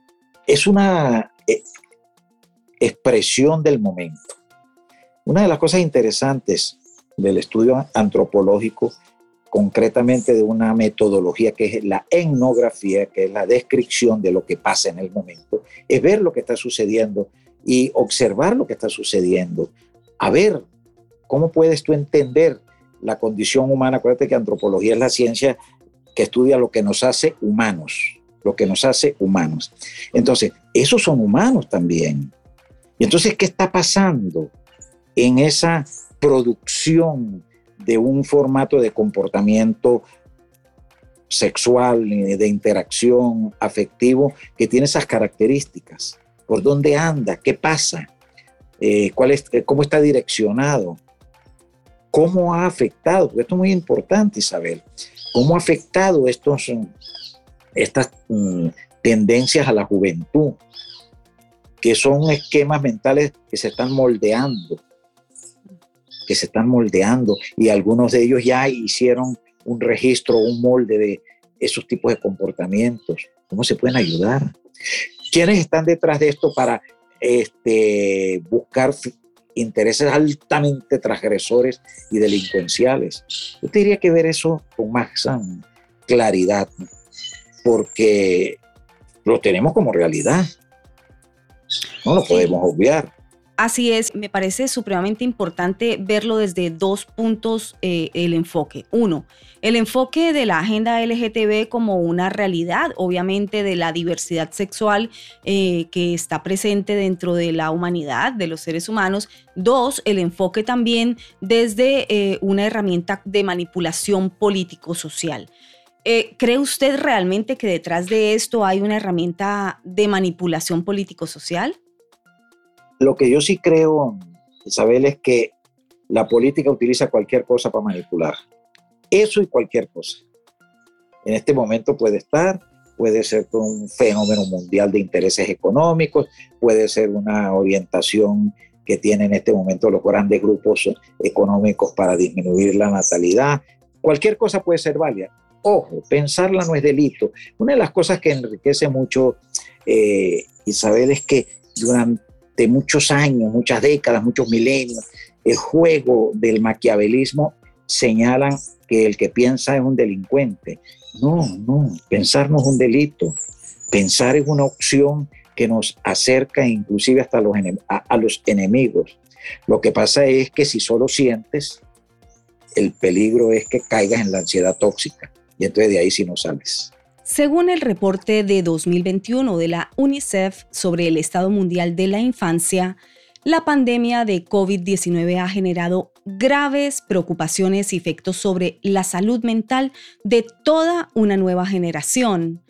Es una expresión del momento. Una de las cosas interesantes del estudio antropológico, concretamente de una metodología que es la etnografía, que es la descripción de lo que pasa en el momento, es ver lo que está sucediendo y observar lo que está sucediendo. A ver, ¿cómo puedes tú entender la condición humana? Acuérdate que antropología es la ciencia que estudia lo que nos hace humanos, lo que nos hace humanos. Entonces, esos son humanos también. Y entonces, ¿qué está pasando en esa producción de un formato de comportamiento sexual, de interacción afectivo que tiene esas características. ¿Por dónde anda? ¿Qué pasa? Eh, ¿cuál es, ¿Cómo está direccionado? ¿Cómo ha afectado? esto es muy importante, Isabel. ¿Cómo ha afectado estos, estas mm, tendencias a la juventud? Que son esquemas mentales que se están moldeando que se están moldeando y algunos de ellos ya hicieron un registro, un molde de esos tipos de comportamientos. ¿Cómo se pueden ayudar? ¿Quiénes están detrás de esto para este, buscar intereses altamente transgresores y delincuenciales? Yo diría que ver eso con más um, claridad, porque lo tenemos como realidad. No lo podemos obviar. Así es, me parece supremamente importante verlo desde dos puntos eh, el enfoque. Uno, el enfoque de la agenda LGTB como una realidad, obviamente, de la diversidad sexual eh, que está presente dentro de la humanidad, de los seres humanos. Dos, el enfoque también desde eh, una herramienta de manipulación político-social. ¿Cree usted realmente que detrás de esto hay una herramienta de manipulación político-social? Lo que yo sí creo, Isabel, es que la política utiliza cualquier cosa para manipular. Eso y cualquier cosa. En este momento puede estar, puede ser un fenómeno mundial de intereses económicos, puede ser una orientación que tienen en este momento los grandes grupos económicos para disminuir la natalidad. Cualquier cosa puede ser válida. Ojo, pensarla no es delito. Una de las cosas que enriquece mucho eh, Isabel, es que durante muchos años, muchas décadas, muchos milenios, el juego del maquiavelismo señalan que el que piensa es un delincuente. No, no, pensar no es un delito. Pensar es una opción que nos acerca inclusive hasta a, los enemigos. Lo que pasa es que si solo sientes, el peligro es que caigas en la ansiedad tóxica y entonces de ahí sí no sales. Según el reporte de 2021 de la UNICEF sobre el estado mundial de la infancia, la pandemia de COVID-19 ha generado graves preocupaciones y efectos sobre la salud mental de toda una nueva generación.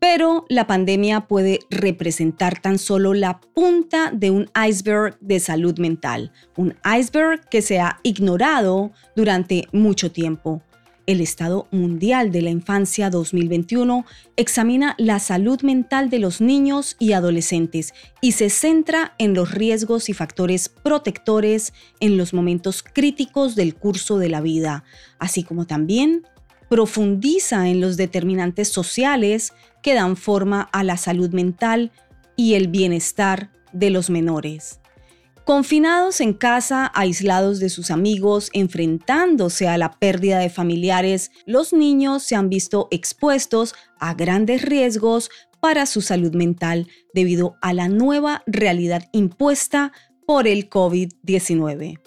Pero la pandemia puede representar tan solo la punta de un iceberg de salud mental, un iceberg que se ha ignorado durante mucho tiempo. El Estado Mundial de la Infancia 2021 examina la salud mental de los niños y adolescentes y se centra en los riesgos y factores protectores en los momentos críticos del curso de la vida, así como también profundiza en los determinantes sociales que dan forma a la salud mental y el bienestar de los menores. Confinados en casa, aislados de sus amigos, enfrentándose a la pérdida de familiares, los niños se han visto expuestos a grandes riesgos para su salud mental debido a la nueva realidad impuesta por el COVID-19.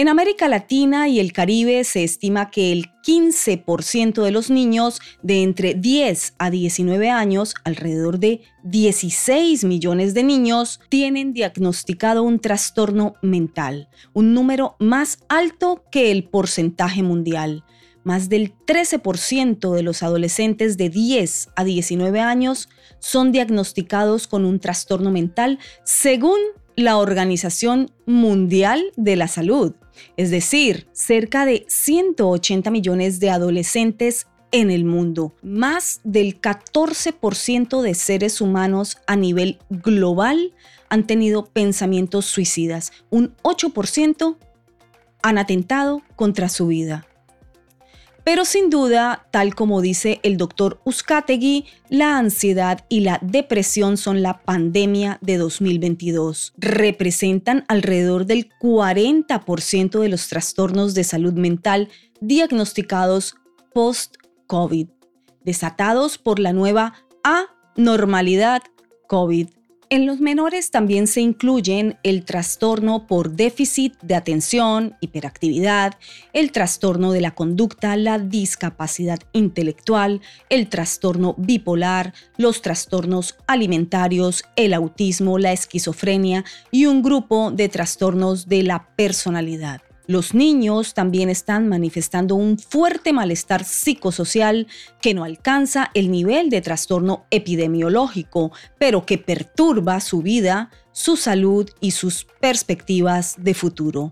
En América Latina y el Caribe se estima que el 15% de los niños de entre 10 a 19 años, alrededor de 16 millones de niños, tienen diagnosticado un trastorno mental, un número más alto que el porcentaje mundial. Más del 13% de los adolescentes de 10 a 19 años son diagnosticados con un trastorno mental según la Organización Mundial de la Salud. Es decir, cerca de 180 millones de adolescentes en el mundo. Más del 14% de seres humanos a nivel global han tenido pensamientos suicidas. Un 8% han atentado contra su vida. Pero sin duda, tal como dice el doctor Uzcategui, la ansiedad y la depresión son la pandemia de 2022. Representan alrededor del 40% de los trastornos de salud mental diagnosticados post-COVID, desatados por la nueva anormalidad COVID en los menores también se incluyen el trastorno por déficit de atención, hiperactividad, el trastorno de la conducta, la discapacidad intelectual, el trastorno bipolar, los trastornos alimentarios, el autismo, la esquizofrenia y un grupo de trastornos de la personalidad. Los niños también están manifestando un fuerte malestar psicosocial que no alcanza el nivel de trastorno epidemiológico, pero que perturba su vida, su salud y sus perspectivas de futuro.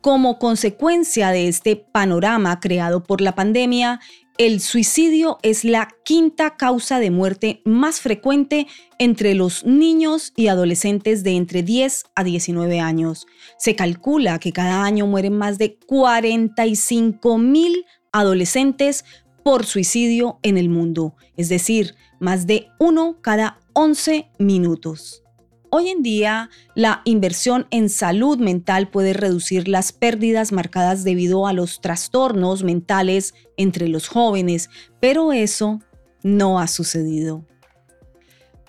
Como consecuencia de este panorama creado por la pandemia, el suicidio es la quinta causa de muerte más frecuente entre los niños y adolescentes de entre 10 a 19 años. Se calcula que cada año mueren más de 45 mil adolescentes por suicidio en el mundo, es decir, más de uno cada 11 minutos. Hoy en día, la inversión en salud mental puede reducir las pérdidas marcadas debido a los trastornos mentales entre los jóvenes, pero eso no ha sucedido.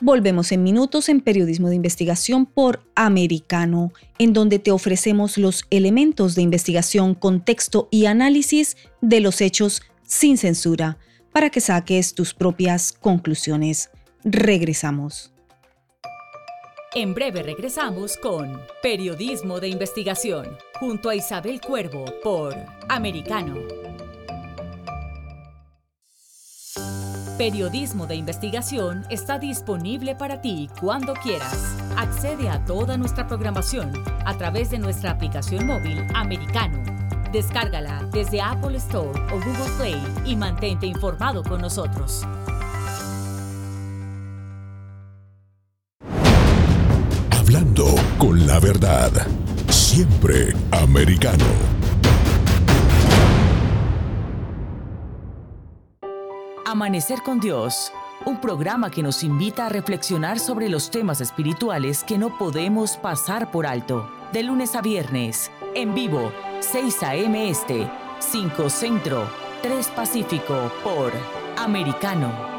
Volvemos en minutos en Periodismo de Investigación por Americano, en donde te ofrecemos los elementos de investigación, contexto y análisis de los hechos sin censura, para que saques tus propias conclusiones. Regresamos. En breve regresamos con Periodismo de Investigación, junto a Isabel Cuervo por Americano. Periodismo de Investigación está disponible para ti cuando quieras. Accede a toda nuestra programación a través de nuestra aplicación móvil Americano. Descárgala desde Apple Store o Google Play y mantente informado con nosotros. Con la verdad. Siempre americano. Amanecer con Dios, un programa que nos invita a reflexionar sobre los temas espirituales que no podemos pasar por alto. De lunes a viernes, en vivo, 6 a.m. Este, 5 Centro, 3 Pacífico, por Americano.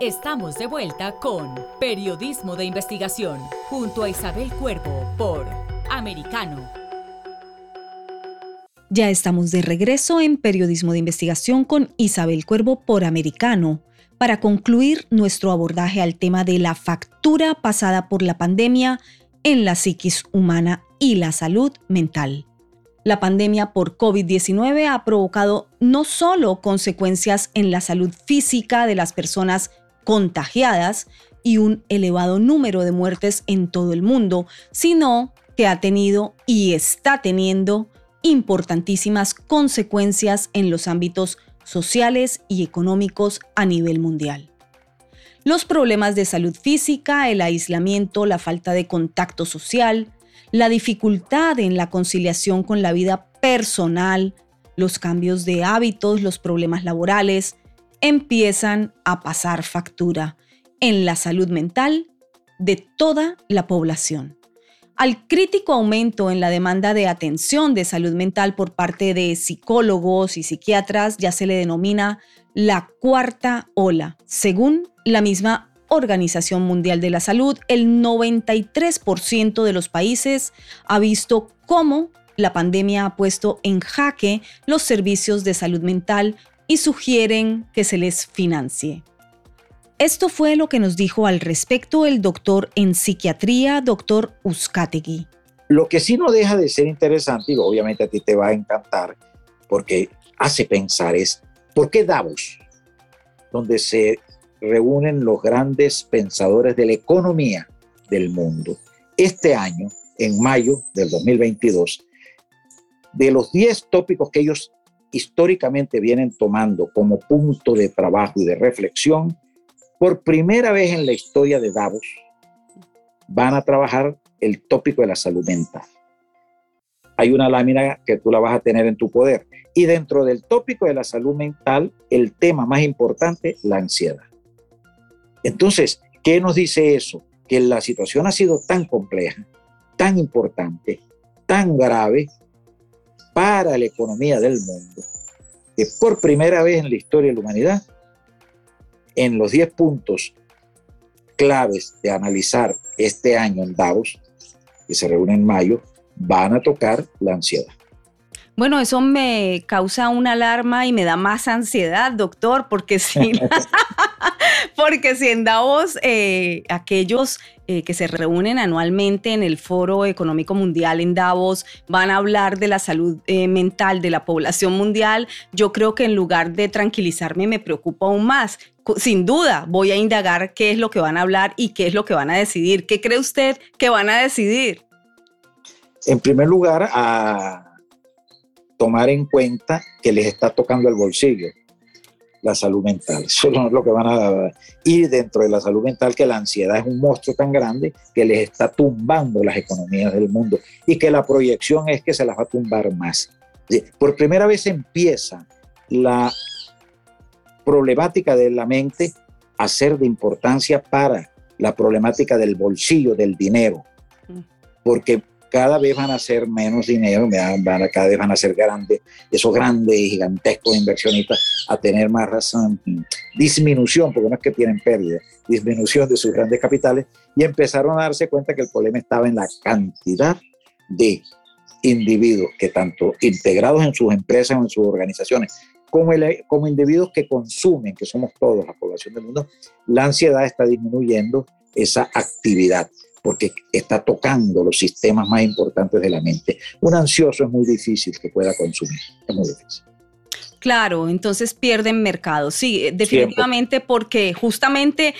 Estamos de vuelta con Periodismo de Investigación junto a Isabel Cuervo por Americano. Ya estamos de regreso en Periodismo de Investigación con Isabel Cuervo por Americano para concluir nuestro abordaje al tema de la factura pasada por la pandemia en la psiquis humana y la salud mental. La pandemia por COVID-19 ha provocado no solo consecuencias en la salud física de las personas contagiadas y un elevado número de muertes en todo el mundo, sino que ha tenido y está teniendo importantísimas consecuencias en los ámbitos sociales y económicos a nivel mundial. Los problemas de salud física, el aislamiento, la falta de contacto social, la dificultad en la conciliación con la vida personal, los cambios de hábitos, los problemas laborales, empiezan a pasar factura en la salud mental de toda la población. Al crítico aumento en la demanda de atención de salud mental por parte de psicólogos y psiquiatras ya se le denomina la cuarta ola. Según la misma Organización Mundial de la Salud, el 93% de los países ha visto cómo la pandemia ha puesto en jaque los servicios de salud mental y sugieren que se les financie. Esto fue lo que nos dijo al respecto el doctor en psiquiatría, doctor Uzcategui. Lo que sí no deja de ser interesante, y obviamente a ti te va a encantar, porque hace pensar es, ¿por qué Davos, donde se reúnen los grandes pensadores de la economía del mundo, este año, en mayo del 2022, de los 10 tópicos que ellos históricamente vienen tomando como punto de trabajo y de reflexión, por primera vez en la historia de Davos van a trabajar el tópico de la salud mental. Hay una lámina que tú la vas a tener en tu poder. Y dentro del tópico de la salud mental, el tema más importante, la ansiedad. Entonces, ¿qué nos dice eso? Que la situación ha sido tan compleja, tan importante, tan grave, para la economía del mundo, que por primera vez en la historia de la humanidad, en los 10 puntos claves de analizar este año en Davos, que se reúne en mayo, van a tocar la ansiedad. Bueno, eso me causa una alarma y me da más ansiedad, doctor, porque si, porque si en Davos eh, aquellos eh, que se reúnen anualmente en el Foro Económico Mundial en Davos van a hablar de la salud eh, mental de la población mundial, yo creo que en lugar de tranquilizarme me preocupa aún más. Sin duda, voy a indagar qué es lo que van a hablar y qué es lo que van a decidir. ¿Qué cree usted que van a decidir? En primer lugar, a tomar en cuenta que les está tocando el bolsillo la salud mental. Eso es lo que van a ir dentro de la salud mental, que la ansiedad es un monstruo tan grande que les está tumbando las economías del mundo y que la proyección es que se las va a tumbar más. Por primera vez empieza la problemática de la mente a ser de importancia para la problemática del bolsillo, del dinero, mm. porque cada vez van a ser menos dinero, van cada vez van a ser grandes, esos grandes, gigantescos inversionistas a tener más razón, disminución, porque no es que tienen pérdida, disminución de sus grandes capitales, y empezaron a darse cuenta que el problema estaba en la cantidad de individuos que tanto integrados en sus empresas o en sus organizaciones, como, como individuos que consumen, que somos todos la población del mundo, la ansiedad está disminuyendo esa actividad porque está tocando los sistemas más importantes de la mente. Un ansioso es muy difícil que pueda consumir, es muy difícil. Claro, entonces pierden mercado. Sí, definitivamente porque justamente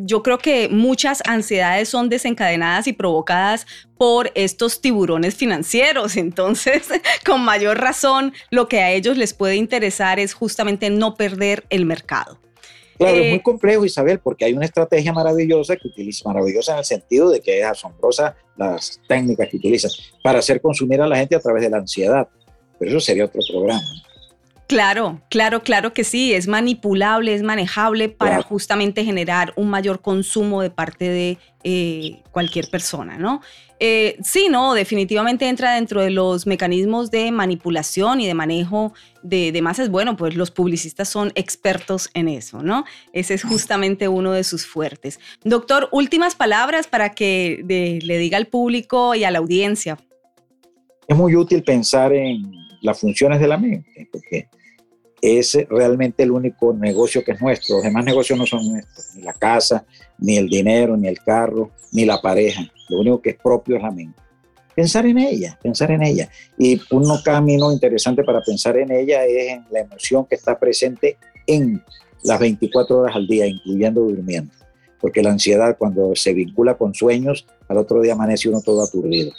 yo creo que muchas ansiedades son desencadenadas y provocadas por estos tiburones financieros. Entonces, con mayor razón, lo que a ellos les puede interesar es justamente no perder el mercado. Claro, es muy eh, complejo, Isabel, porque hay una estrategia maravillosa que utiliza, maravillosa en el sentido de que es asombrosa las técnicas que utilizan para hacer consumir a la gente a través de la ansiedad. Pero eso sería otro programa. Claro, claro, claro que sí, es manipulable, es manejable para justamente generar un mayor consumo de parte de eh, cualquier persona, ¿no? Eh, sí, no, definitivamente entra dentro de los mecanismos de manipulación y de manejo de, de, masas. Bueno, pues los publicistas son expertos en eso, ¿no? Ese es justamente uno de sus fuertes. Doctor, últimas palabras para que le diga al público y a la audiencia. Es muy útil pensar en las funciones de la mente, porque es realmente el único negocio que es nuestro. Los demás negocios no son nuestros, ni la casa, ni el dinero, ni el carro, ni la pareja. Lo único que es propio es la mente. Pensar en ella, pensar en ella. Y un camino interesante para pensar en ella es en la emoción que está presente en las 24 horas al día, incluyendo durmiendo. Porque la ansiedad cuando se vincula con sueños, al otro día amanece uno todo aturdido.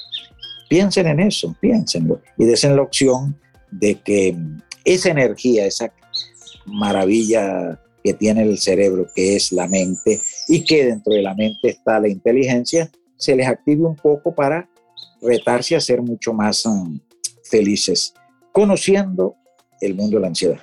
Piensen en eso, piénsenlo y desen la opción de que esa energía, esa maravilla que tiene el cerebro, que es la mente, y que dentro de la mente está la inteligencia, se les active un poco para retarse a ser mucho más um, felices, conociendo el mundo de la ansiedad.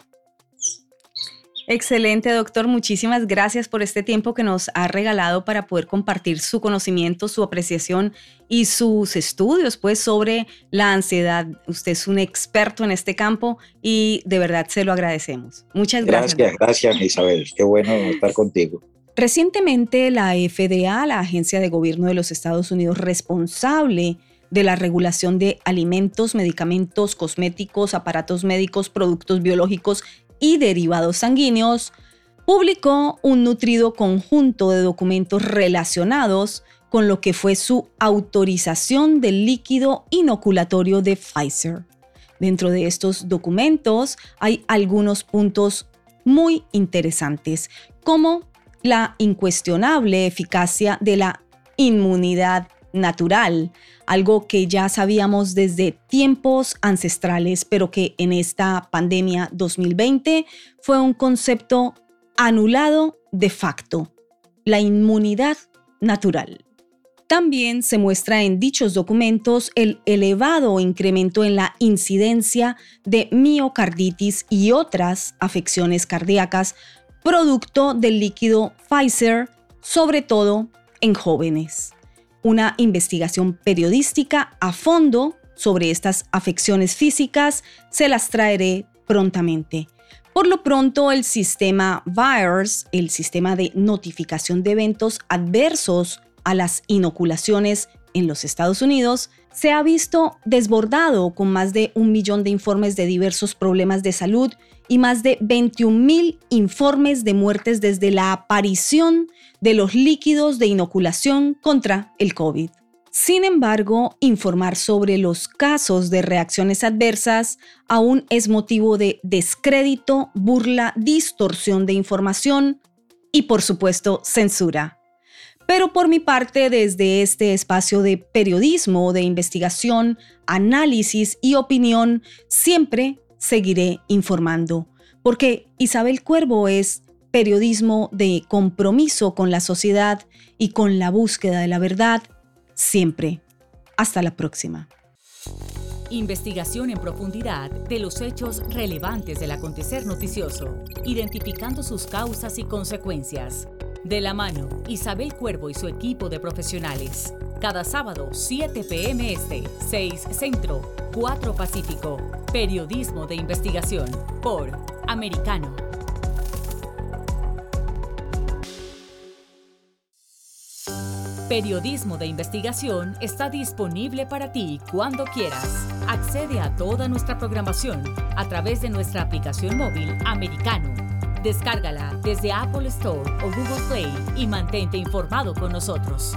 Excelente, doctor. Muchísimas gracias por este tiempo que nos ha regalado para poder compartir su conocimiento, su apreciación y sus estudios, pues, sobre la ansiedad. Usted es un experto en este campo y de verdad se lo agradecemos. Muchas gracias. Gracias, gracias, Isabel. Qué bueno estar contigo. Recientemente, la FDA, la agencia de gobierno de los Estados Unidos responsable de la regulación de alimentos, medicamentos, cosméticos, aparatos médicos, productos biológicos y derivados sanguíneos, publicó un nutrido conjunto de documentos relacionados con lo que fue su autorización del líquido inoculatorio de Pfizer. Dentro de estos documentos hay algunos puntos muy interesantes, como la incuestionable eficacia de la inmunidad natural, algo que ya sabíamos desde tiempos ancestrales, pero que en esta pandemia 2020 fue un concepto anulado de facto, la inmunidad natural. También se muestra en dichos documentos el elevado incremento en la incidencia de miocarditis y otras afecciones cardíacas producto del líquido Pfizer, sobre todo en jóvenes una investigación periodística a fondo sobre estas afecciones físicas, se las traeré prontamente. Por lo pronto, el sistema VIRES, el sistema de notificación de eventos adversos a las inoculaciones en los Estados Unidos, se ha visto desbordado con más de un millón de informes de diversos problemas de salud y más de 21 mil informes de muertes desde la aparición de los líquidos de inoculación contra el COVID. Sin embargo, informar sobre los casos de reacciones adversas aún es motivo de descrédito, burla, distorsión de información y, por supuesto, censura. Pero por mi parte, desde este espacio de periodismo, de investigación, análisis y opinión, siempre seguiré informando, porque Isabel Cuervo es periodismo de compromiso con la sociedad y con la búsqueda de la verdad, siempre. Hasta la próxima. Investigación en profundidad de los hechos relevantes del acontecer noticioso, identificando sus causas y consecuencias. De la mano, Isabel Cuervo y su equipo de profesionales. Cada sábado, 7 p.m. Este, 6 Centro, 4 Pacífico. Periodismo de investigación por Americano. Periodismo de investigación está disponible para ti cuando quieras. Accede a toda nuestra programación a través de nuestra aplicación móvil Americano. Descárgala desde Apple Store o Google Play y mantente informado con nosotros.